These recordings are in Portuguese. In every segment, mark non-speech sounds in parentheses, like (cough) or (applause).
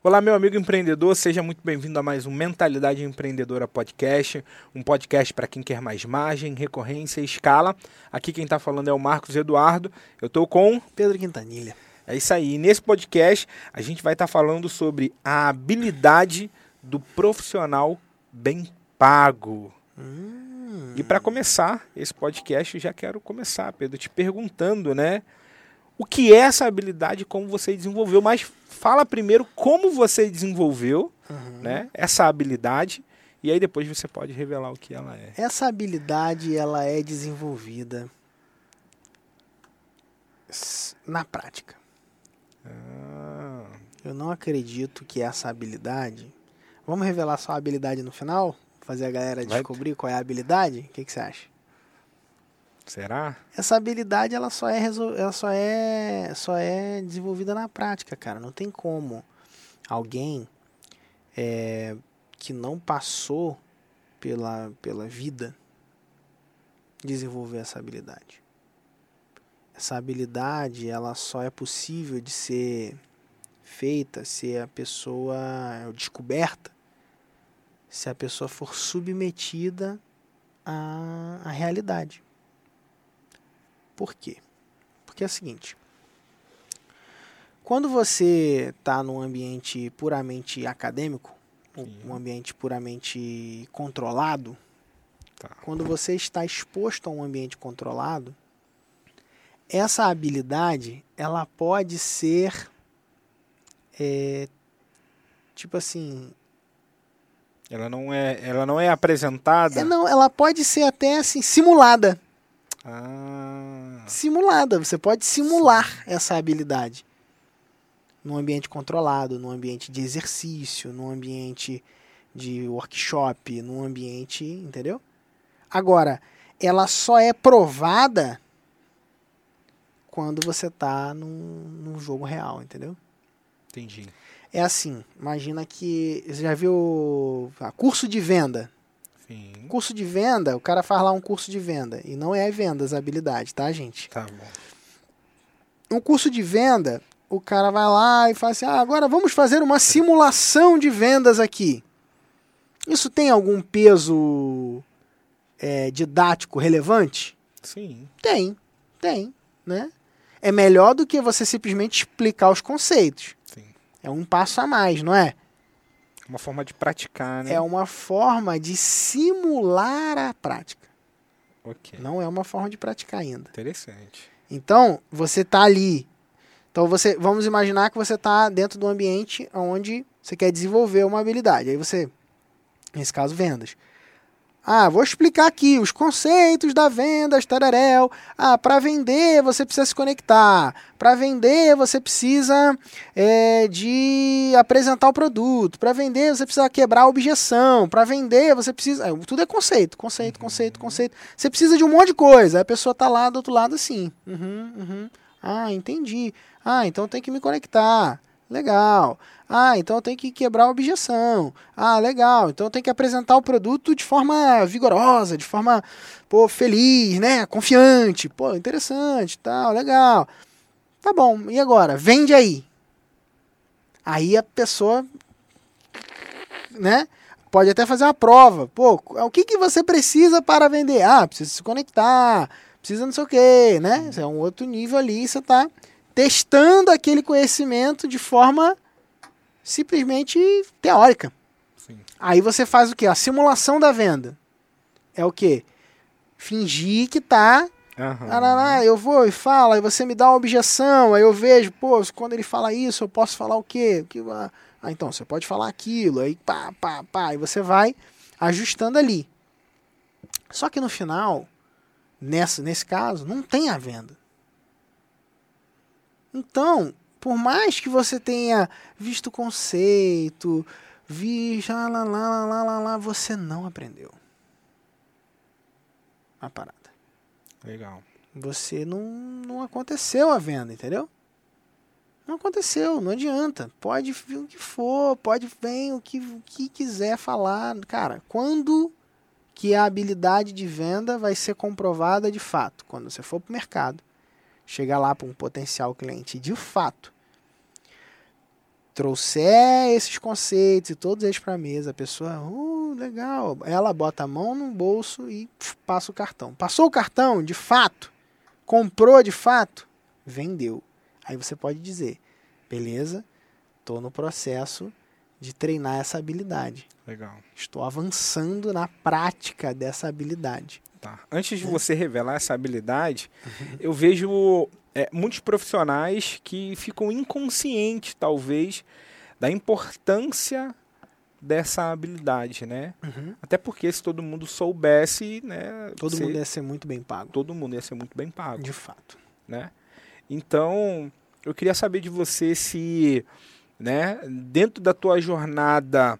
Olá, meu amigo empreendedor, seja muito bem-vindo a mais um Mentalidade Empreendedora Podcast, um podcast para quem quer mais margem, recorrência e escala. Aqui quem está falando é o Marcos Eduardo, eu estou com Pedro Quintanilha. É isso aí, nesse podcast a gente vai estar tá falando sobre a habilidade do profissional bem pago. Hum. E para começar esse podcast, eu já quero começar, Pedro, te perguntando, né? O que é essa habilidade, como você desenvolveu, mas fala primeiro como você desenvolveu uhum. né, essa habilidade e aí depois você pode revelar o que ela é. Essa habilidade ela é desenvolvida na prática. Ah. Eu não acredito que essa habilidade. Vamos revelar só a habilidade no final? Fazer a galera descobrir Vai. qual é a habilidade? O que, que você acha? Será? Essa habilidade ela só é ela só é só é desenvolvida na prática, cara. Não tem como alguém é, que não passou pela pela vida desenvolver essa habilidade. Essa habilidade ela só é possível de ser feita se a pessoa é descoberta, se a pessoa for submetida à, à realidade. Por quê? Porque é o seguinte: quando você está num ambiente puramente acadêmico, Sim. um ambiente puramente controlado, tá. quando você está exposto a um ambiente controlado, essa habilidade ela pode ser é, tipo assim ela não é ela não é apresentada é, não ela pode ser até assim simulada ah. Simulada. Você pode simular Sim. essa habilidade num ambiente controlado, num ambiente de exercício, num ambiente de workshop, num ambiente, entendeu? Agora, ela só é provada quando você está num, num jogo real, entendeu? Entendi. É assim, imagina que você já viu a curso de venda. Sim. Curso de venda, o cara faz lá um curso de venda. E não é vendas habilidade, tá, gente? Tá bom. Um curso de venda, o cara vai lá e fala assim: ah, agora vamos fazer uma simulação de vendas aqui. Isso tem algum peso é, didático relevante? Sim. Tem, tem, né? É melhor do que você simplesmente explicar os conceitos. Sim. É um passo a mais, não é? Uma forma de praticar, né? É uma forma de simular a prática. Ok. Não é uma forma de praticar ainda. Interessante. Então, você está ali. Então, você, vamos imaginar que você está dentro de um ambiente onde você quer desenvolver uma habilidade. Aí você, nesse caso, vendas. Ah, vou explicar aqui os conceitos da venda, tararel. Ah, para vender você precisa se conectar. Para vender você precisa é, de apresentar o produto. Para vender você precisa quebrar a objeção. Para vender você precisa. É, tudo é conceito, conceito, conceito, conceito. Você precisa de um monte de coisa. a pessoa tá lá do outro lado assim. Uhum, uhum. Ah, entendi. Ah, então tem que me conectar. Legal. Ah, então tem que quebrar a objeção. Ah, legal. Então tem que apresentar o produto de forma vigorosa, de forma pô, feliz, né? Confiante. Pô, interessante, tal, legal. Tá bom. E agora? Vende aí. Aí a pessoa, né? Pode até fazer uma prova. Pô, o que, que você precisa para vender? Ah, precisa se conectar, precisa não sei o quê, né? Isso é um outro nível ali, você está testando aquele conhecimento de forma simplesmente teórica. Sim. Aí você faz o que? A simulação da venda. É o que? Fingir que tá. Uhum. eu vou e falo, aí você me dá uma objeção, aí eu vejo, pô, quando ele fala isso, eu posso falar o quê? Que, ah, então, você pode falar aquilo, aí pá, pá, pá, e você vai ajustando ali. Só que no final, nessa, nesse caso, não tem a venda. Então, por mais que você tenha visto o conceito, visto lá, lá, lá, lá, lá, lá, você não aprendeu a parada. Legal. Você não, não aconteceu a venda, entendeu? Não aconteceu, não adianta. Pode vir o que for, pode vir o que, o que quiser falar. Cara, quando que a habilidade de venda vai ser comprovada de fato? Quando você for para o mercado chegar lá para um potencial cliente de fato trouxer esses conceitos e todos eles para a mesa, a pessoa, uh, legal, ela bota a mão no bolso e passa o cartão. Passou o cartão, de fato, comprou de fato, vendeu. Aí você pode dizer, beleza, estou no processo de treinar essa habilidade. Legal. Estou avançando na prática dessa habilidade. Tá. Antes de você revelar essa habilidade, eu vejo é, muitos profissionais que ficam inconscientes, talvez, da importância dessa habilidade, né? Uhum. Até porque se todo mundo soubesse, né? Todo você- mundo ia ser muito bem pago. todo mundo ia ser muito bem pago, De fato. né? Então, eu queria saber de você se, né, dentro da tua jornada,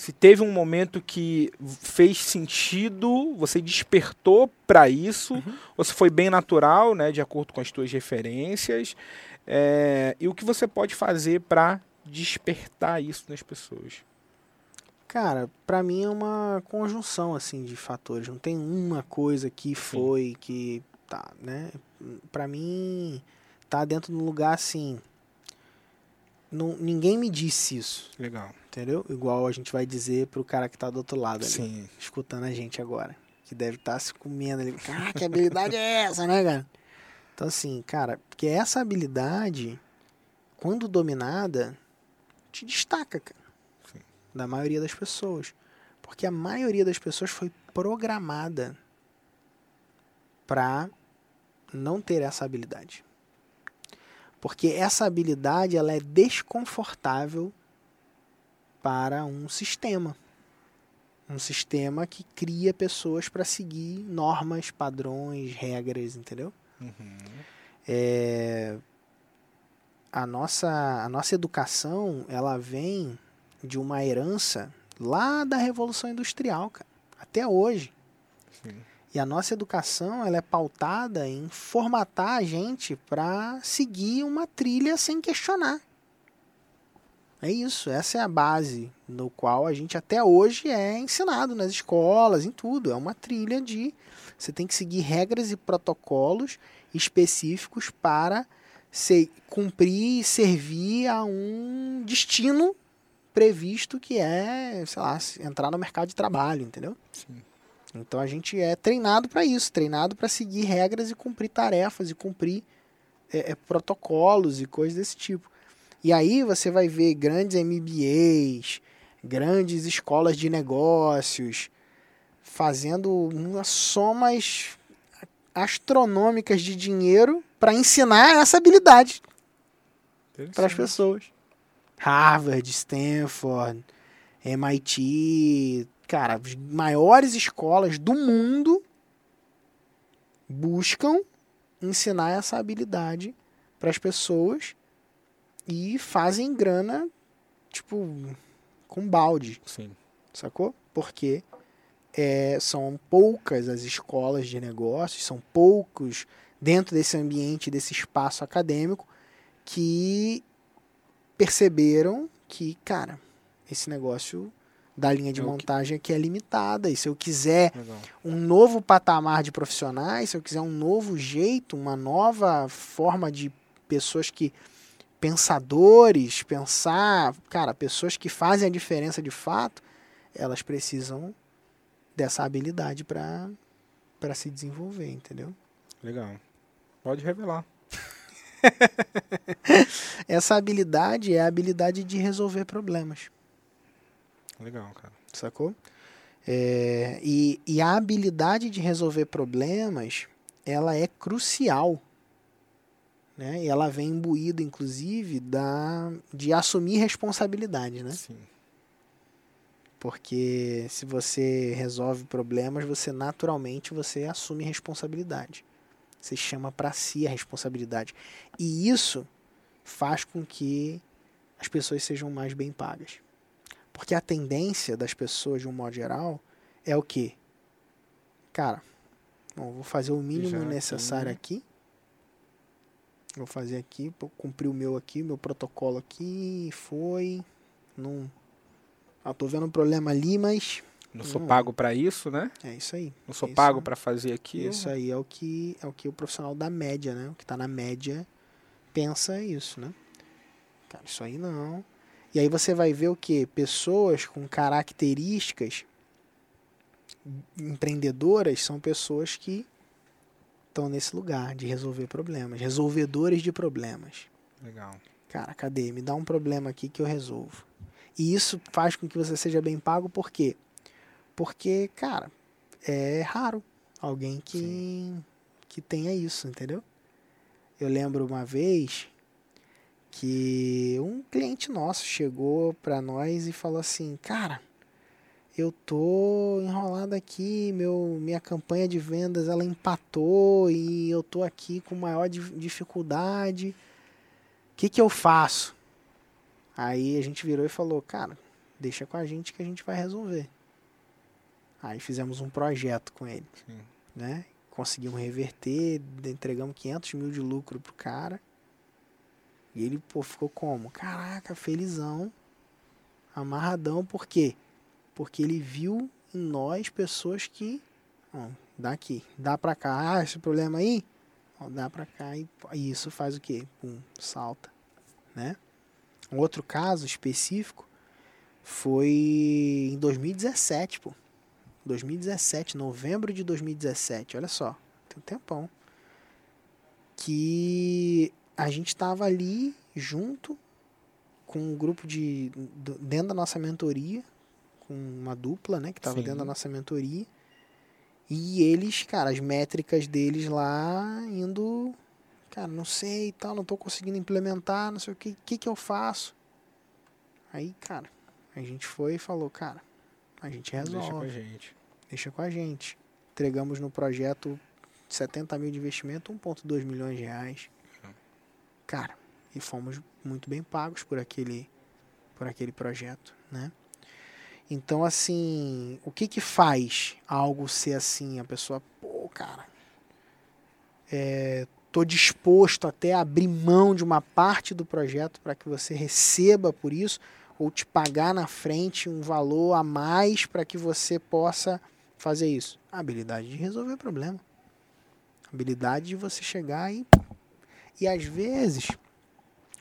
se teve um momento que fez sentido, você despertou para isso, ou se foi bem natural, né, de acordo com as tuas referências, é, e o que você pode fazer para despertar isso nas pessoas. Cara, pra mim é uma conjunção assim de fatores. Não tem uma coisa que foi que tá, né? Pra mim tá dentro de um lugar assim. Não, ninguém me disse isso, Legal. Entendeu? Igual a gente vai dizer pro cara que tá do outro lado ali, Sim. escutando a gente agora, que deve estar se comendo ali. Cara, que habilidade é essa, né, cara? Então assim, cara, porque essa habilidade, quando dominada, te destaca, cara Sim. da maioria das pessoas. Porque a maioria das pessoas foi programada para não ter essa habilidade. Porque essa habilidade ela é desconfortável para um sistema. Um sistema que cria pessoas para seguir normas, padrões, regras, entendeu? Uhum. É, a nossa a nossa educação ela vem de uma herança lá da revolução industrial cara, até hoje Sim. e a nossa educação ela é pautada em formatar a gente para seguir uma trilha sem questionar é isso essa é a base no qual a gente até hoje é ensinado nas escolas em tudo é uma trilha de você tem que seguir regras e protocolos específicos para se, cumprir e servir a um destino previsto que é, sei lá, entrar no mercado de trabalho, entendeu? Sim. Então a gente é treinado para isso, treinado para seguir regras e cumprir tarefas e cumprir é, é, protocolos e coisas desse tipo. E aí você vai ver grandes MBAs, grandes escolas de negócios fazendo umas somas astronômicas de dinheiro para ensinar essa habilidade para as pessoas. Harvard, Stanford, MIT, cara, as maiores escolas do mundo buscam ensinar essa habilidade para as pessoas e fazem grana, tipo, com balde, Sim. sacou? Porque é, são poucas as escolas de negócios, são poucos dentro desse ambiente, desse espaço acadêmico, que perceberam que, cara, esse negócio da linha de É que- montagem aqui é limitada. E se eu quiser Legal. um novo patamar de profissionais, se eu quiser um novo jeito, uma nova forma de pessoas que pensadores, pensar, cara, pessoas que fazem a diferença de fato, elas precisam dessa habilidade para para se desenvolver, entendeu? Legal. Pode revelar. (laughs) Essa habilidade é a habilidade de resolver problemas. Legal, cara. sacou? É, e, e a habilidade de resolver problemas, ela é crucial. Né? E ela vem imbuída, inclusive, da, de assumir responsabilidade. Né? Sim. Porque se você resolve problemas, você naturalmente você assume responsabilidade. Você chama para si a responsabilidade. E isso faz com que as pessoas sejam mais bem pagas. Porque a tendência das pessoas, de um modo geral, é o quê? Cara, bom, vou fazer o mínimo Já necessário aqui. Vou fazer aqui, cumprir o meu aqui, meu protocolo aqui, foi. Não. Ah, tô vendo um problema ali, mas Não sou Hum. pago para isso, né? é isso aí. Não sou Isso. pago para fazer aquilo. Isso aí é o que é o que o profissional da média, né? O que tá na média pensa isso, né? Cara, isso aí não. E aí você vai ver o que? Pessoas com características empreendedoras são pessoas que estão nesse lugar de resolver problemas, resolvedores de problemas. Legal. Cara, cadê? Me dá um problema aqui que eu resolvo. E isso faz com que você seja bem pago, por quê? Porque, cara, é raro alguém que, que tenha isso, entendeu? Eu lembro uma vez que um cliente nosso chegou para nós e falou assim: Cara, eu tô enrolado aqui, meu, minha campanha de vendas ela empatou e eu tô aqui com maior dificuldade. O que, que eu faço? Aí a gente virou e falou, cara, deixa com a gente que a gente vai resolver. Aí fizemos um projeto com ele, Sim. né? Conseguimos reverter, entregamos 500 mil de lucro pro cara. E ele, pô, ficou como? Caraca, felizão, amarradão, por quê? Porque ele viu em nós pessoas que, ó, dá aqui, dá pra cá, ah, esse problema aí, ó, dá pra cá e, e isso faz o quê? Pum, salta, né? Um outro caso específico foi em 2017, pô. 2017, novembro de 2017, olha só, tem um tempão. Que a gente estava ali junto com um grupo de. dentro da nossa mentoria, com uma dupla, né, que estava dentro da nossa mentoria. E eles, cara, as métricas deles lá indo cara, não sei e tal, não tô conseguindo implementar, não sei o que, que que eu faço? Aí, cara, a gente foi e falou, cara, a gente resolve. Deixa com a gente. Deixa com a gente. Entregamos no projeto 70 mil de investimento, 1,2 milhões de reais. Cara, e fomos muito bem pagos por aquele, por aquele projeto, né? Então, assim, o que que faz algo ser assim? A pessoa, pô, cara, é, estou disposto até a abrir mão de uma parte do projeto para que você receba por isso, ou te pagar na frente um valor a mais para que você possa fazer isso. A habilidade de resolver problema. A habilidade de você chegar e. E às vezes,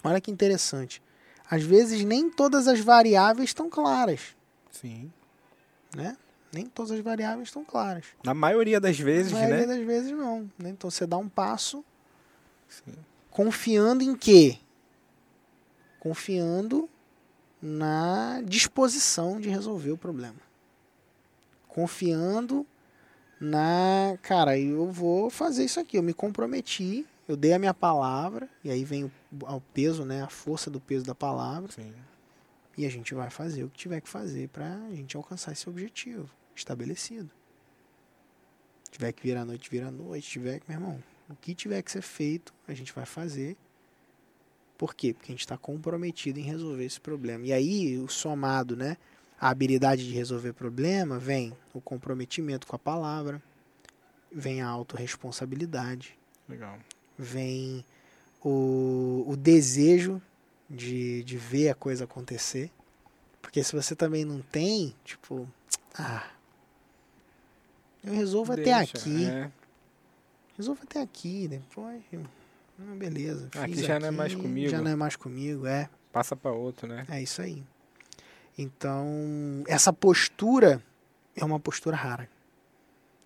olha que interessante, às vezes nem todas as variáveis estão claras. Sim. Né? Nem todas as variáveis estão claras. Na maioria das vezes, né? Na maioria né? das vezes não. Né? Então você dá um passo Sim. Confiando em quê? Confiando na disposição de resolver o problema. Confiando na, cara, eu vou fazer isso aqui, eu me comprometi, eu dei a minha palavra, e aí vem o, o peso, né, a força do peso da palavra. Sim. E a gente vai fazer o que tiver que fazer para a gente alcançar esse objetivo estabelecido. Tiver que vir à noite, vir à noite, tiver que, meu irmão, o que tiver que ser feito, a gente vai fazer. Por quê? Porque a gente está comprometido em resolver esse problema. E aí, o somado, né? A habilidade de resolver problema vem o comprometimento com a palavra, vem a autorresponsabilidade. Legal. Vem o, o desejo de, de ver a coisa acontecer. Porque se você também não tem, tipo, ah, eu resolvo Deixa, até aqui. É resolvo até aqui, depois. Hum, beleza. Aqui já aqui, não é mais comigo. Já não é mais comigo, é. Passa para outro, né? É isso aí. Então, essa postura é uma postura rara.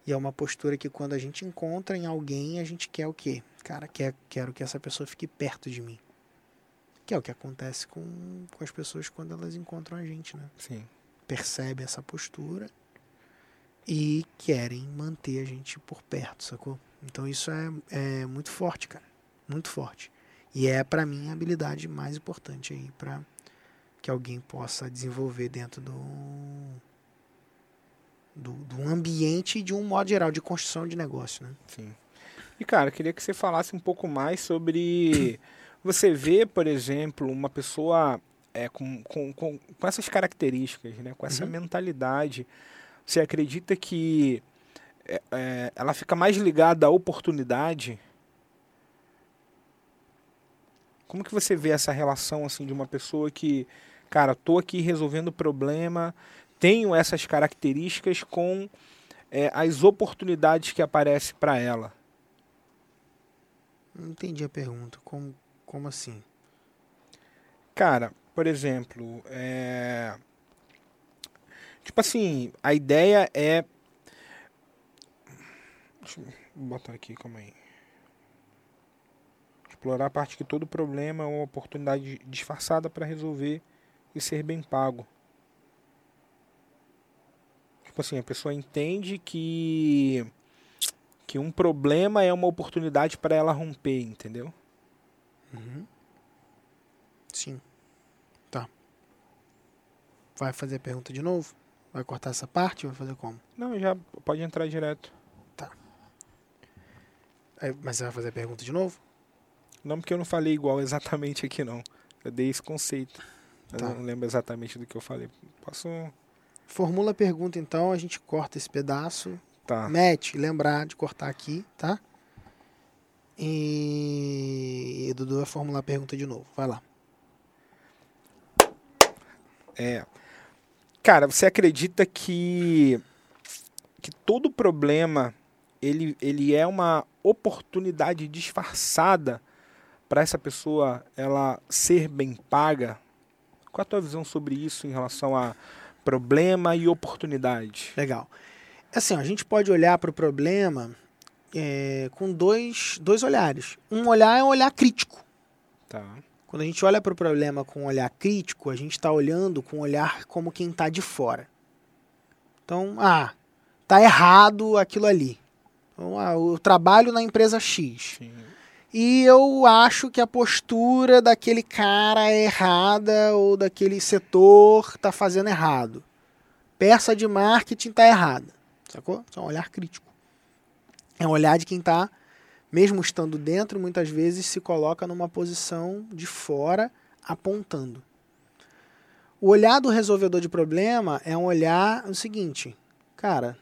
E é uma postura que quando a gente encontra em alguém, a gente quer o quê? Cara, quer, quero que essa pessoa fique perto de mim. Que é o que acontece com, com as pessoas quando elas encontram a gente, né? Sim. Percebe essa postura e querem manter a gente por perto, sacou? Então isso é, é muito forte, cara. Muito forte. E é, para mim, a habilidade mais importante aí para que alguém possa desenvolver dentro do, do, do ambiente de um modo geral de construção de negócio, né? Sim. E, cara, queria que você falasse um pouco mais sobre. (coughs) Você vê, por exemplo, uma pessoa é, com, com, com, com essas características, né? com essa uhum. mentalidade. Você acredita que é, é, ela fica mais ligada à oportunidade. Como que você vê essa relação assim de uma pessoa que, cara, tô aqui resolvendo o problema, tenho essas características com é, as oportunidades que aparecem para ela? Não entendi a pergunta. Como, como assim? Cara, por exemplo, é... tipo assim, a ideia é. Deixa eu botar aqui, calma aí. Explorar a parte que todo problema é uma oportunidade disfarçada para resolver e ser bem pago. Tipo assim, a pessoa entende que que um problema é uma oportunidade para ela romper, entendeu? Uhum. Sim. Tá. Vai fazer a pergunta de novo? Vai cortar essa parte ou vai fazer como? Não, já pode entrar direto. Aí, mas você vai fazer a pergunta de novo? Não porque eu não falei igual (laughs) exatamente aqui não. Eu dei esse conceito. Eu Tá. não lembro exatamente do que eu falei. Posso. Formula a pergunta então, a gente corta esse pedaço. Tá. Mete, lembrar de cortar aqui, tá? E, e Dudu vai formular a pergunta de novo. Vai lá. É. Cara, você acredita que que todo problema ele, ele é uma oportunidade disfarçada para essa pessoa ela ser bem paga? Qual a tua visão sobre isso em relação a problema e oportunidade? Legal. Assim, ó, a gente pode olhar para o problema é, com dois, dois olhares. Um olhar é um olhar crítico. Tá. Quando a gente olha para o problema com um olhar crítico, a gente está olhando com um olhar como quem está de fora. Então, ah, tá errado aquilo ali. Então, ah, eu trabalho na empresa X. Sim. E eu acho que a postura daquele cara é errada ou daquele setor está fazendo errado. Peça de marketing está errada. Sacou? Isso é um olhar crítico. É um olhar de quem está, mesmo estando dentro, muitas vezes se coloca numa posição de fora, apontando. O olhar do resolvedor de problema é um olhar o seguinte, cara,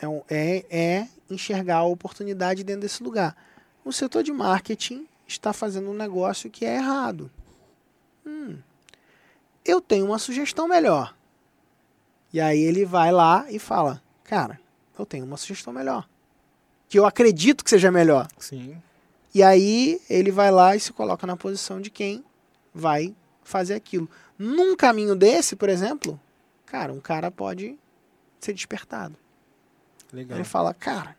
é, um- é, é enxergar a oportunidade dentro desse lugar. O setor de marketing está fazendo um negócio que é errado. Hum, eu tenho uma sugestão melhor. E aí ele vai lá e fala: Cara, eu tenho uma sugestão melhor. Que eu acredito que seja melhor. Sim. E aí ele vai lá e se coloca na posição de quem vai fazer aquilo. Num caminho desse, por exemplo, cara, um cara pode ser despertado. Legal. Ele fala, cara,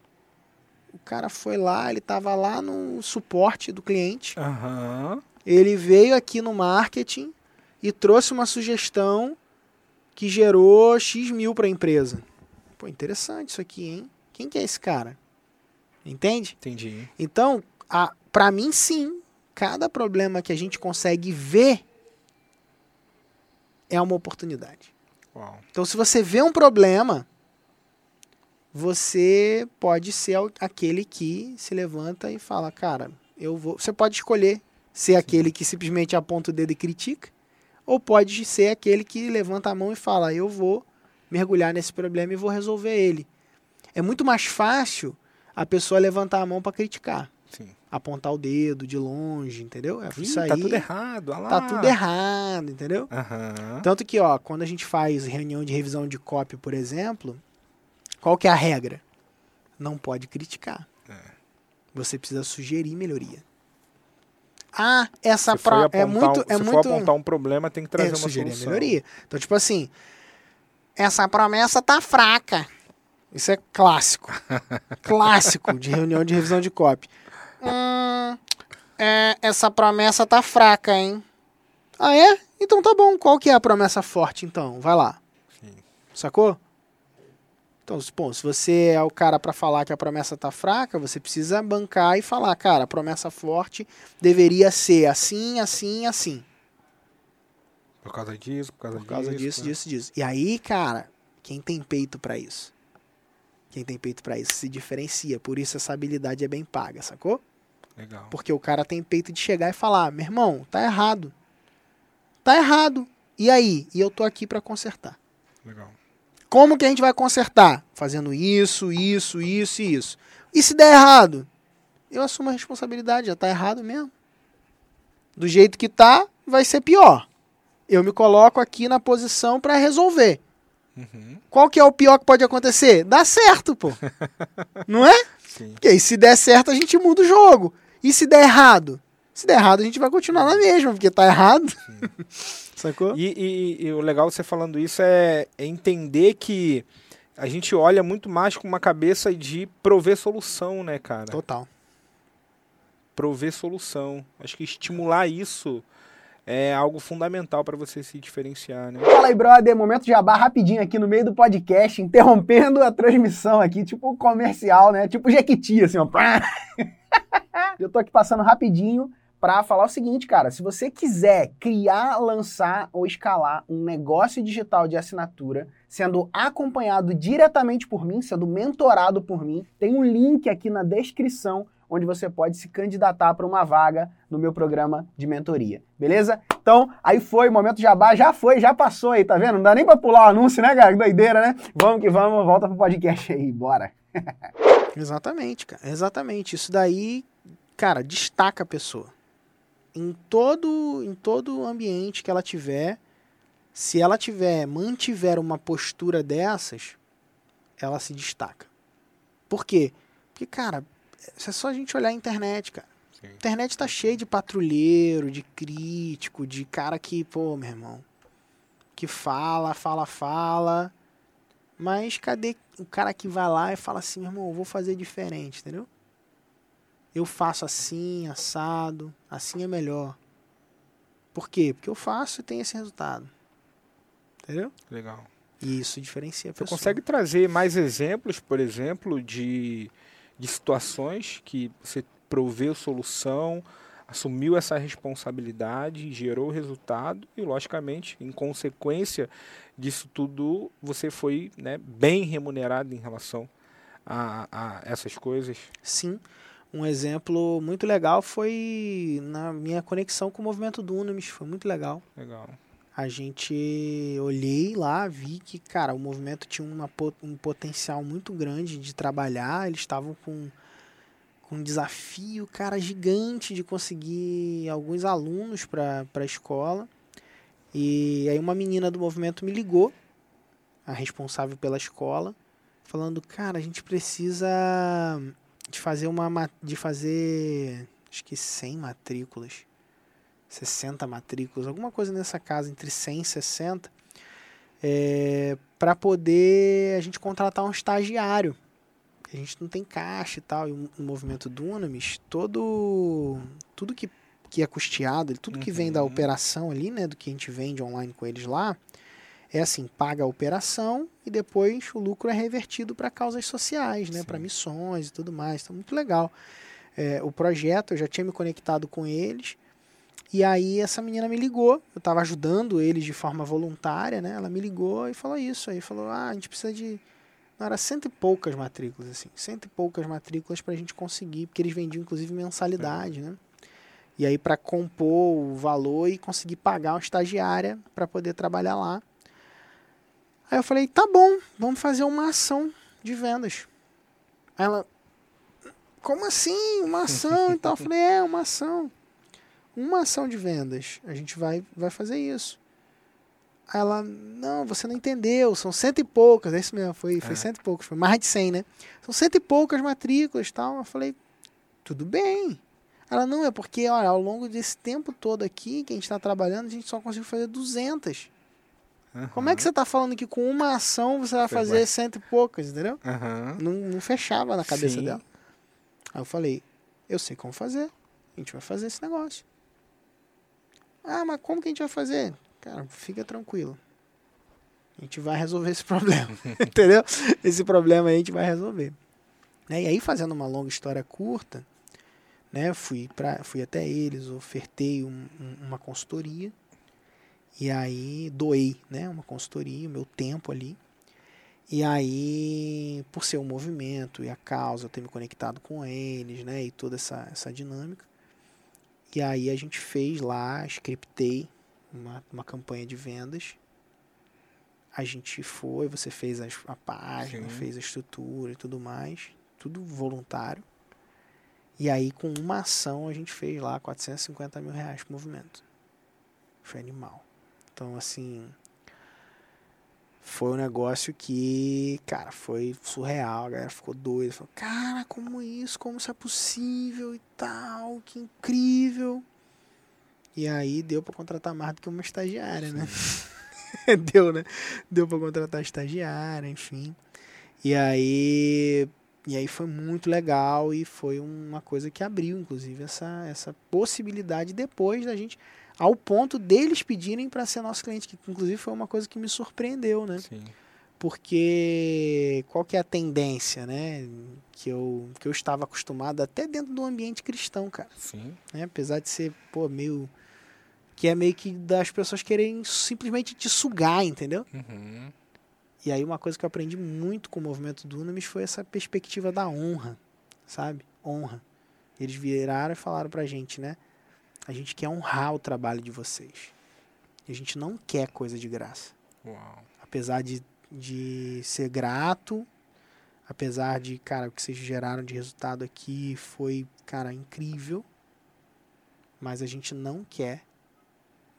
o cara foi lá, ele estava lá no suporte do cliente, Aham. ele veio aqui no marketing e trouxe uma sugestão que gerou X mil para a empresa. Pô, interessante isso aqui, hein? Quem que é esse cara? Entende? Entendi. Então, a, pra mim, sim, cada problema que a gente consegue ver é uma oportunidade. Uau. Então, se você vê um problema, você pode ser aquele que se levanta e fala, cara, eu vou. Você pode escolher ser aquele que simplesmente aponta o dedo e critica, ou pode ser aquele que levanta a mão e fala, eu vou mergulhar nesse problema e vou resolver ele. É muito mais fácil a pessoa levantar a mão para criticar, Sim. apontar o dedo de longe, entendeu? É, Ih, isso aí tá tudo errado. olha lá. tá tudo errado, entendeu? Aham. Tanto que, ó, quando a gente faz reunião de revisão de copy, por exemplo, qual que é a regra? Não pode criticar. É. Você precisa sugerir melhoria. Ah, essa pra... é muito um, é se muito for apontar um problema, tem que trazer é, uma sugerir solução. melhoria. Então, tipo assim, essa promessa tá fraca. Isso é clássico. clássico de reunião de revisão de copy. Hum, é, essa promessa tá fraca, hein? Ah, é? Então tá bom. Qual que é a promessa forte, então? Vai lá. Sim. Sacou? Então, se- bom, se você é o cara para falar que a promessa tá fraca, você precisa bancar e falar, cara, a promessa forte deveria ser assim, assim, assim. Por causa disso, por causa, Por causa disso. disso, né? disso, disso. E aí, cara, quem tem peito pra isso? Quem tem peito pra isso se diferencia. Por isso essa habilidade é bem paga, sacou? Legal. Porque o cara tem peito de chegar e falar: meu irmão, tá errado. Tá errado. E aí? E eu tô aqui pra consertar. Legal. Como que a gente vai consertar? Fazendo isso, isso, isso e isso. E se der errado? Eu assumo a responsabilidade, já tá errado mesmo. Do jeito que tá, vai ser pior. Eu me coloco aqui na posição pra resolver. Uhum. Qual que é o pior que pode acontecer? Dá certo, pô. (laughs) Não é? Sim. Porque aí se der certo, a gente muda o jogo. E se der errado? Se der errado, a gente vai continuar na mesma, porque tá errado. (laughs) Sacou? E, e- e o legal você falando isso é, é entender que a gente olha muito mais com uma cabeça de prover solução, né, cara? Total. Prover solução. Acho que estimular isso é algo fundamental para você se diferenciar, né? Fala aí, brother. Momento de jabá rapidinho aqui no meio do podcast, interrompendo a transmissão aqui, tipo comercial, né? Tipo Jequiti, assim, ó. (laughs) Eu tô aqui passando rapidinho para falar o seguinte, cara. Se você quiser criar, lançar ou escalar um negócio digital de assinatura, sendo acompanhado diretamente por mim, sendo mentorado por mim, tem um link aqui na descrição onde você pode se candidatar para uma vaga no meu programa de mentoria. Beleza? Então, aí foi, momento jabá, já foi, já passou aí, tá vendo? Não dá nem pra pular o anúncio, né, cara? Que doideira, né? Vamos que vamos, volta pro podcast aí, bora. (laughs) Exatamente, cara. Exatamente. Isso daí, cara, destaca a pessoa. Em todo, em todo ambiente que ela tiver, se ela tiver, mantiver uma postura dessas, ela se destaca. Por quê? Porque, cara, é só a gente olhar a internet, cara. Sim. A internet tá cheia de patrulheiro, de crítico, de cara que, pô, meu irmão, que fala, fala, fala. Mas cadê o cara que vai lá e fala assim, meu irmão, eu vou fazer diferente, entendeu? Eu faço assim, assado, assim é melhor. Por quê? Porque eu faço e tem esse resultado. Entendeu? Legal. E isso diferencia a Você pessoa. consegue trazer mais exemplos, por exemplo, de, de situações que você proveu solução, assumiu essa responsabilidade, gerou o resultado e, logicamente, em consequência disso tudo, você foi né, bem remunerado em relação a, a essas coisas? Sim. Um exemplo muito legal foi na minha conexão com o movimento Dunamis. Foi muito legal. Legal. A gente olhei lá, vi que, cara, o movimento tinha uma, um potencial muito grande de trabalhar. Eles estavam com, com um desafio, cara, gigante de conseguir alguns alunos para a escola. E aí uma menina do movimento me ligou, a responsável pela escola, falando, cara, a gente precisa de fazer uma ma- de fazer acho que 100 matrículas. 60 matrículas, alguma coisa nessa casa, entre 100 e 60, é, para poder a gente contratar um estagiário. A gente não tem caixa e tal, e o, movimento Dunamis, todo, tudo que, que é custeado, tudo que vem da Uhum. operação ali, né, do que a gente vende online com eles lá, é assim, paga a operação e depois o lucro é revertido para causas sociais, né, para missões e tudo mais. Então, muito legal. É, o projeto, eu já tinha me conectado com eles, e aí essa menina me ligou, eu estava ajudando eles de forma voluntária, né? Ela me ligou e falou isso, aí falou, ah, a gente precisa de... Não, era cento e poucas matrículas, assim, cento e poucas matrículas para a gente conseguir, porque eles vendiam inclusive mensalidade, né? E aí para compor o valor e conseguir pagar uma estagiária para poder trabalhar lá. Aí eu falei, tá bom, vamos fazer uma ação de vendas. Aí ela, como assim? Uma ação e tal? Eu falei, é, uma ação. Uma ação de vendas. A gente vai, vai fazer isso. Aí ela, não, você não entendeu, são cento e poucas. É isso mesmo, foi, foi É. cento e poucas, foi mais de cem, né? São cento e poucas matrículas e tal. Eu falei, tudo bem. Ela, não, é porque, olha, ao longo desse tempo todo aqui que a gente está trabalhando, a gente só conseguiu fazer 200. Como é que você está falando que com uma ação você vai fazer cento e poucas, entendeu? Aham. Não, não fechava na cabeça Sim. dela. Aí eu falei, eu sei como fazer. A gente vai fazer esse negócio. Ah, mas como que a gente vai fazer? Cara, fica tranquilo. A gente vai resolver esse (laughs) problema. Entendeu? Esse problema aí a gente vai resolver. Né? E aí, fazendo uma longa história curta, né? Fui, pra, fui até eles, ofertei um- um- uma consultoria. E aí doei, né? Uma consultoria, o meu tempo ali. E aí, por ser um movimento e a causa, eu ter me conectado com eles, né? E toda essa, essa dinâmica. E aí a gente fez lá, scriptei uma, uma campanha de vendas. A gente foi, você fez as- a página, Sim. fez a estrutura e tudo mais. Tudo voluntário. E aí, com uma ação, a gente fez lá 450 mil reais pro movimento. Foi animal. Então, assim, foi um negócio que, cara, foi surreal. A galera ficou doida. Falou, cara, como isso? Como isso é possível e tal? Que incrível. E aí deu para contratar mais do que uma estagiária, né? (laughs) deu, né? Deu para contratar estagiária, enfim. E aí e aí foi muito legal e foi uma coisa que abriu, inclusive, essa, essa possibilidade depois da gente, ao ponto deles pedirem para ser nosso cliente, que inclusive foi uma coisa que me surpreendeu, né? Sim. Porque qual que é a tendência, né? Que eu, que eu estava acostumado até dentro do ambiente cristão, cara. Sim. Né? Apesar de ser, pô, meio. Que é meio que das pessoas querem simplesmente te sugar, entendeu? Uhum. E aí uma coisa que eu aprendi muito com o movimento do Unamis foi essa perspectiva da honra, sabe? Honra. Eles viraram e falaram pra gente, né? A gente quer honrar o trabalho de vocês. A gente não quer coisa de graça. Uau. Apesar de, de ser grato, apesar de, cara, o que vocês geraram de resultado aqui foi, cara, incrível. Mas a gente não quer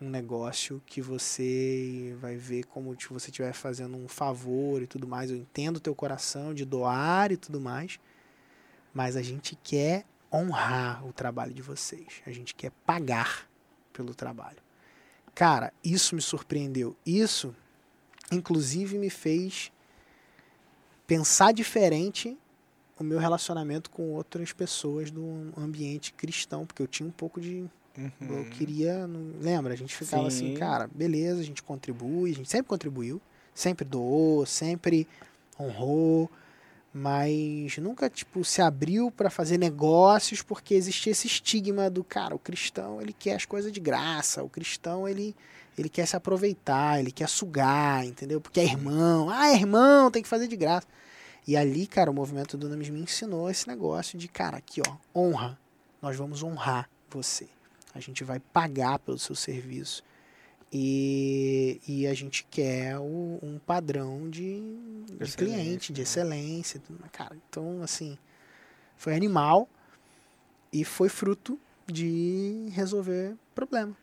um negócio que você vai ver como se você estiver fazendo um favor e tudo mais. Eu entendo o teu coração de doar e tudo mais, mas a gente quer honrar o trabalho de vocês. A gente quer pagar pelo trabalho. Cara, isso me surpreendeu. Isso, inclusive, me fez pensar diferente o meu relacionamento com outras pessoas do ambiente cristão, porque eu tinha um pouco de Uhum. eu queria. não- Lembra? A gente ficava assim, Sim. cara, beleza, a gente contribui, a gente sempre contribuiu, sempre doou, sempre honrou, mas nunca, tipo, se abriu para fazer negócios porque existia esse estigma do, cara, o cristão, ele quer as coisas de graça, o cristão, ele. Ele quer se aproveitar, ele quer sugar, entendeu? Porque é irmão. Ah, é irmão, tem que fazer de graça. E ali, cara, o movimento do Names me ensinou esse negócio de, cara, aqui, ó, honra. Nós vamos honrar você. A gente vai pagar pelo seu serviço. E, e a gente quer o- um padrão de, de cliente, de né? excelência. Cara, então, assim, foi animal e foi fruto de resolver problema.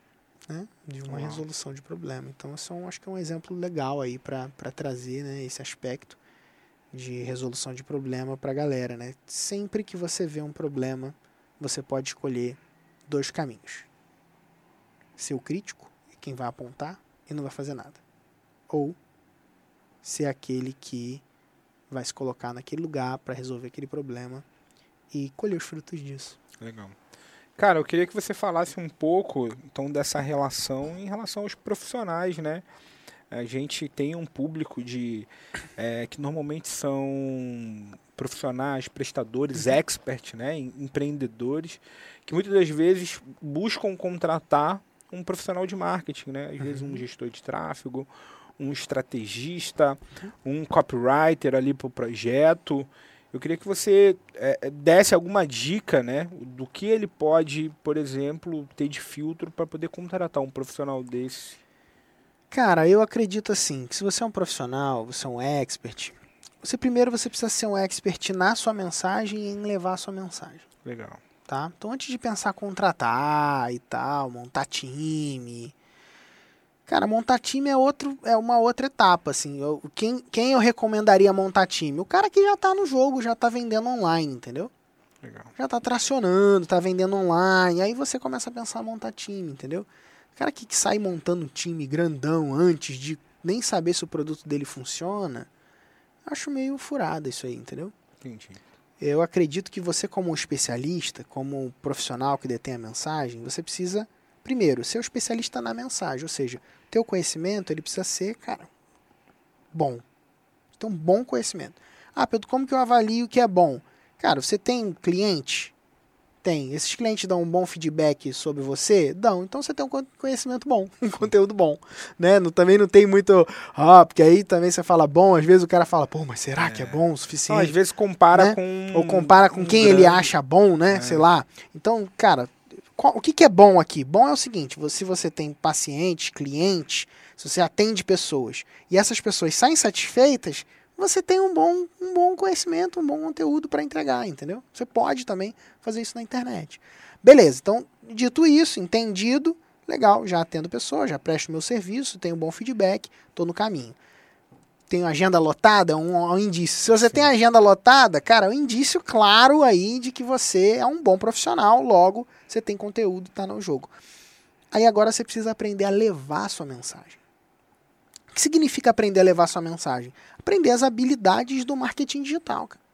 Né? De uma Uau. resolução de problema. Então, isso é um, acho que é um exemplo legal aí para trazer né, esse aspecto de resolução de problema para a galera. Né? Sempre que você vê um problema, você pode escolher dois caminhos. Ser o crítico, quem vai apontar e não vai fazer nada. Ou ser aquele que vai se colocar naquele lugar para resolver aquele problema e colher os frutos disso. Legal. Cara, eu queria que você falasse um pouco então dessa relação em relação aos profissionais, né? A gente tem um público de é, que normalmente são profissionais, prestadores, expert, né, em- empreendedores, que muitas das vezes buscam contratar um profissional de marketing, né? Às vezes um gestor de tráfego, um estrategista, um copywriter ali para o projeto. Eu queria que você é, é, desse alguma dica, né, do que ele pode, por exemplo, ter de filtro para poder contratar um profissional desse. Cara, eu acredito assim, que se você é um profissional, você é um expert, você primeiro você precisa ser um expert na sua mensagem e em levar a sua mensagem. Legal. Tá? Então antes de pensar contratar e tal, montar time, cara, montar time é outro, é uma outra etapa, assim. Eu- quem, quem eu recomendaria montar time? O cara que já tá no jogo, já tá vendendo online, entendeu? Legal. Já tá tracionando, tá vendendo online, aí você começa a pensar em montar time, entendeu? O cara que, que sai montando um time grandão antes de nem saber se o produto dele funciona, acho meio furado isso aí, entendeu? Entendi. Eu acredito que você, como especialista, como profissional que detém a mensagem, você precisa, primeiro, ser um especialista na mensagem. Ou seja, teu conhecimento ele precisa ser, cara, bom. Um bom conhecimento. Ah, Pedro, como que eu avalio o que é bom? Cara, você tem cliente? Tem. Esses clientes dão um bom feedback sobre você? Dão. Então você tem um con- conhecimento bom, (laughs) um conteúdo bom. Né? Não, também não tem muito. Ah, porque aí também você fala bom, às vezes o cara fala, pô, mas será que é bom o suficiente? às vezes compara Né? com ou compara com um quem ele grande- acha bom, né? É. Sei lá. Então, cara, qual- o que, que é bom aqui? Bom é o seguinte: você- se você tem pacientes, clientes, se você atende pessoas e essas pessoas saem satisfeitas, você tem um bom, um bom conhecimento, um bom conteúdo para entregar, entendeu? Você pode também fazer isso na internet. Beleza, então, dito isso, entendido, legal, já atendo pessoas, já presto meu serviço, tenho bom feedback, estou no caminho. tenho agenda lotada, é um, um indício. Se você Sim. tem agenda lotada, cara, é um indício claro aí de que você é um bom profissional, logo você tem conteúdo, tá no jogo. Aí agora você precisa aprender a levar a sua mensagem. Que significa aprender a levar sua mensagem? Aprender as habilidades do marketing digital, cara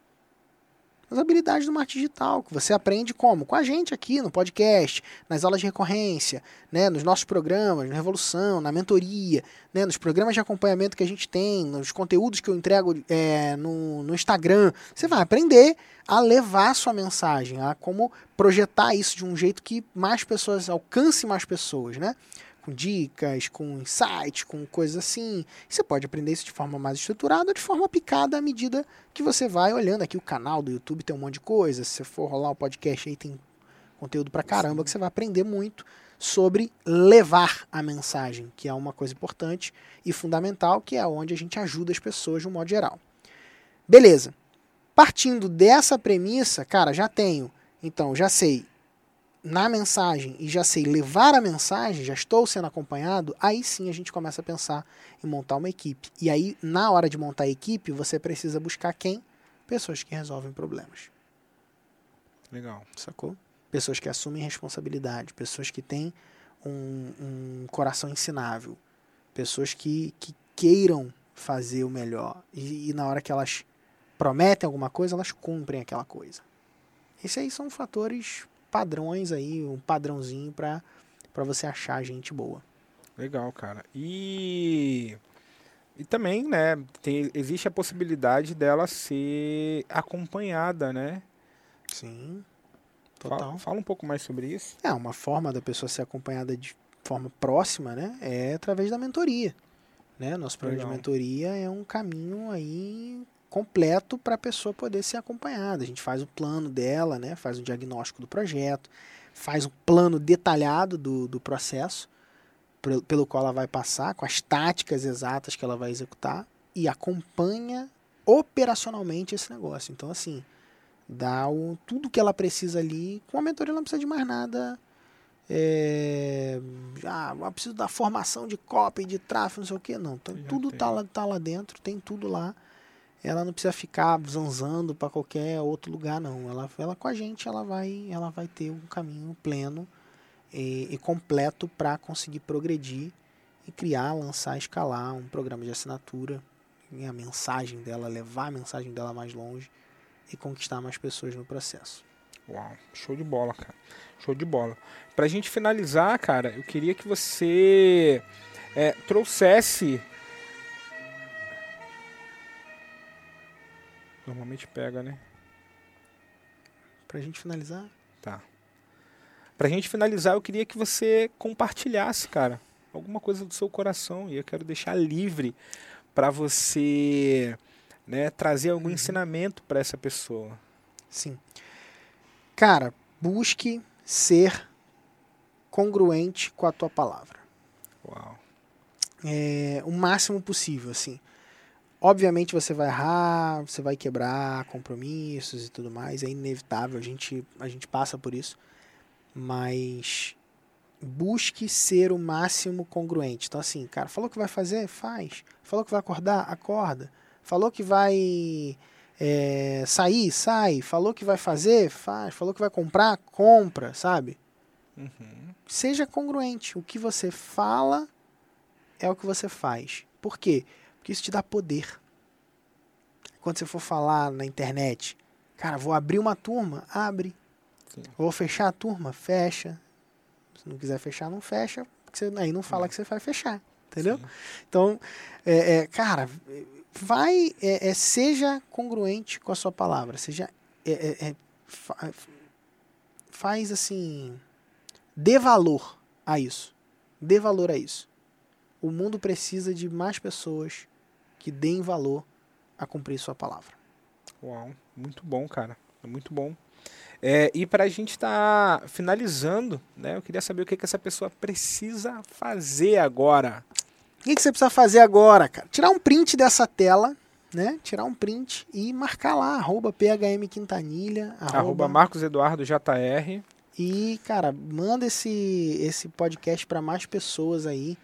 as habilidades do marketing digital, que você aprende como? Com a gente aqui no podcast, nas aulas de recorrência, né, nos nossos programas, na Revolução, na mentoria, né, nos programas de acompanhamento que a gente tem, nos conteúdos que eu entrego é, no, no Instagram. Você vai aprender a levar sua mensagem, a como projetar isso de um jeito que mais pessoas, alcance mais pessoas, né? Com dicas, com insights, com coisas assim. Você pode aprender isso de forma mais estruturada ou de forma picada à medida que você vai olhando. Aqui o canal do YouTube tem um monte de coisa. Se você for rolar o podcast aí, tem conteúdo pra caramba que você vai aprender muito sobre levar a mensagem, que é uma coisa importante e fundamental, que é onde a gente ajuda as pessoas de um modo geral. Beleza. Partindo dessa premissa, cara, já tenho. Então, já sei na mensagem e já sei levar a mensagem, já estou sendo acompanhado, aí sim a gente começa a pensar em montar uma equipe. E aí, na hora de montar a equipe, você precisa buscar quem? Pessoas que resolvem problemas. Legal. Sacou? Pessoas que assumem responsabilidade, pessoas que têm um, um coração ensinável, pessoas que, que queiram fazer o melhor. E, e na hora que elas prometem alguma coisa, elas cumprem aquela coisa. Esses aí são fatores padrões aí, um padrãozinho para você achar gente boa. Legal, cara. E e também, né, tem, existe a possibilidade dela ser acompanhada, né? Sim. Total. Fala, fala, um pouco mais sobre isso. É, uma forma da pessoa ser acompanhada de forma próxima, né, é através da mentoria. Né? Nosso programa Legal. de mentoria é um caminho aí completo para a pessoa poder ser acompanhada. A gente faz o plano dela, né? faz o diagnóstico do projeto, faz um plano detalhado do, do processo pelo qual ela vai passar, com as táticas exatas que ela vai executar e acompanha operacionalmente esse negócio. Então, assim, dá o, tudo que ela precisa ali. Com a mentoria, ela não precisa de mais nada. É, ah, eu preciso da formação de copy, de tráfego, não sei o que. Não, então, tudo tá lá, tá lá dentro, tem tudo lá ela não precisa ficar zanzando para qualquer outro lugar não. Ela, ela com a gente, ela vai, ela vai ter um caminho pleno e, e completo para conseguir progredir e criar, lançar, escalar um programa de assinatura e a mensagem dela, levar a mensagem dela mais longe e conquistar mais pessoas no processo. Uau, show de bola, cara. Show de bola. Pra gente finalizar, cara, eu queria que você é, trouxesse Normalmente pega, né? Pra gente finalizar? Tá. Pra gente finalizar, eu queria que você compartilhasse, cara, alguma coisa do seu coração. E eu quero deixar livre para você né, trazer algum uhum. ensinamento para essa pessoa. Sim. Cara, busque ser congruente com a tua palavra. Uau. É, o máximo possível, assim. Obviamente você vai errar, você vai quebrar compromissos e tudo mais, é inevitável, a gente, a gente passa por isso. Mas busque ser o máximo congruente. Então, assim, cara, falou que vai fazer? Faz. Falou que vai acordar? Acorda. Falou que vai é, sair? Sai. Falou que vai fazer? Faz. Falou que vai comprar? Compra, sabe? Uhum. Seja congruente. O que você fala é o que você faz. Por quê? Porque isso te dá poder. Quando você for falar na internet, cara, vou abrir uma turma, abre. Sim. Vou fechar a turma, fecha. Se não quiser fechar, não fecha. Porque você, aí não fala que você vai fechar. Entendeu? Sim. Então, é, é, cara, vai, é, é, seja congruente com a sua palavra. Seja, é, é, fa, faz assim, dê valor a isso. Dê valor a isso. O mundo precisa de mais pessoas que deem valor a cumprir sua palavra. Uau, muito bom, cara. Muito bom. É, e para a gente estar tá finalizando, né, eu queria saber o que, que essa pessoa precisa fazer agora. O que, que você precisa fazer agora, cara? Tirar um print dessa tela, né? Tirar um print e marcar lá, arroba PHM Quintanilha, arroba, arroba Marcos Eduardo JR. E, cara, manda esse, esse podcast para mais pessoas aí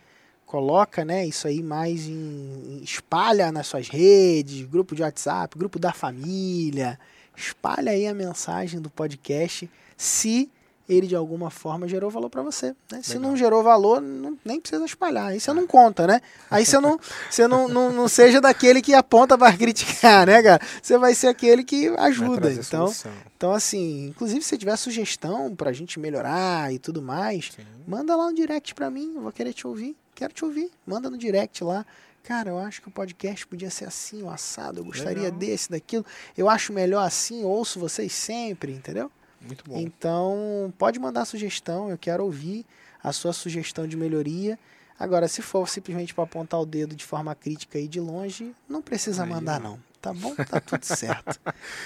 coloca, né, isso aí mais em, espalha nas suas redes, grupo de WhatsApp, grupo da família, espalha aí a mensagem do podcast se ele de alguma forma gerou valor para você. Né? Se não gerou valor, não, nem precisa espalhar. Aí você não conta, né? Aí você não, você não, não, não seja daquele que aponta para criticar, né, cara? Você vai ser aquele que ajuda. Então, então, assim, inclusive se tiver sugestão pra gente melhorar e tudo mais, Sim. manda lá no direct pra mim, eu vou querer te ouvir. Quero te ouvir. Manda no direct lá. Cara, eu acho que o podcast podia ser assim, o assado. Eu gostaria Legal. desse, daquilo. Eu acho melhor assim, ouço vocês sempre, entendeu? Muito bom. Então, pode mandar sugestão, eu quero ouvir a sua sugestão de melhoria. Agora, se for simplesmente para apontar o dedo de forma crítica e de longe, não precisa Aí, mandar, não. Tá bom? Tá tudo certo.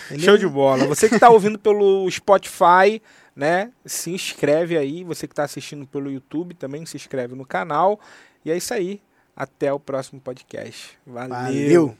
Beleza? (laughs) Show de bola. Você que está ouvindo pelo Spotify, né? Se inscreve aí. Você que está assistindo pelo YouTube também se inscreve no canal. E é isso aí. Até o próximo podcast. Valeu. Valeu.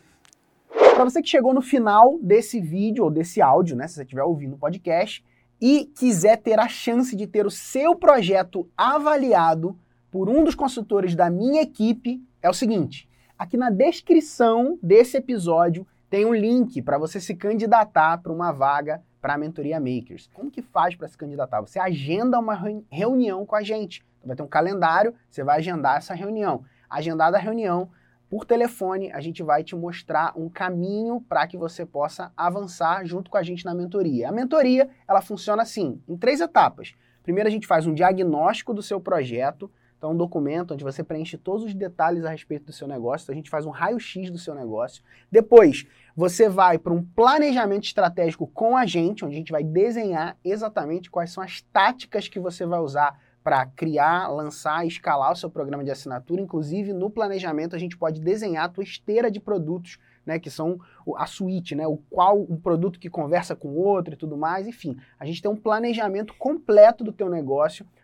Para você que chegou no final desse vídeo ou desse áudio, né? Se você estiver ouvindo o podcast, e quiser ter a chance de ter o seu projeto avaliado por um dos consultores da minha equipe, é o seguinte: aqui na descrição desse episódio tem um link para você se candidatar para uma vaga para a mentoria Makers. Como que faz para se candidatar? Você agenda uma reunião com a gente. Vai ter um calendário, você vai agendar essa reunião. Agendada a reunião, por telefone, a gente vai te mostrar um caminho para que você possa avançar junto com a gente na mentoria. A mentoria, ela funciona assim, em três etapas. Primeiro a gente faz um diagnóstico do seu projeto, então um documento onde você preenche todos os detalhes a respeito do seu negócio, então a gente faz um raio-x do seu negócio. Depois, você vai para um planejamento estratégico com a gente, onde a gente vai desenhar exatamente quais são as táticas que você vai usar para criar, lançar escalar o seu programa de assinatura. Inclusive, no planejamento, a gente pode desenhar a tua esteira de produtos, né, que são a suíte, né, o qual um produto que conversa com o outro e tudo mais. Enfim, a gente tem um planejamento completo do teu negócio